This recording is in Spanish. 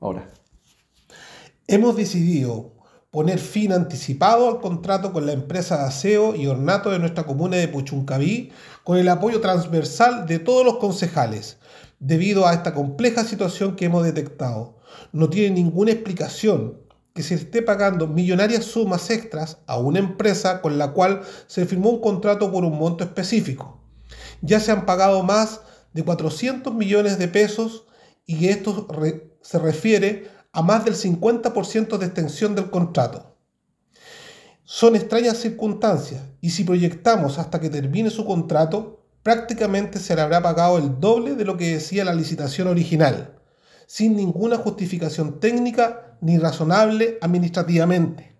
Ahora. Hemos decidido poner fin anticipado al contrato con la empresa de aseo y ornato de nuestra comuna de Puchuncaví con el apoyo transversal de todos los concejales, debido a esta compleja situación que hemos detectado. No tiene ninguna explicación que se esté pagando millonarias sumas extras a una empresa con la cual se firmó un contrato por un monto específico. Ya se han pagado más de 400 millones de pesos y esto se refiere a más del 50% de extensión del contrato. Son extrañas circunstancias y si proyectamos hasta que termine su contrato, prácticamente se le habrá pagado el doble de lo que decía la licitación original, sin ninguna justificación técnica ni razonable administrativamente.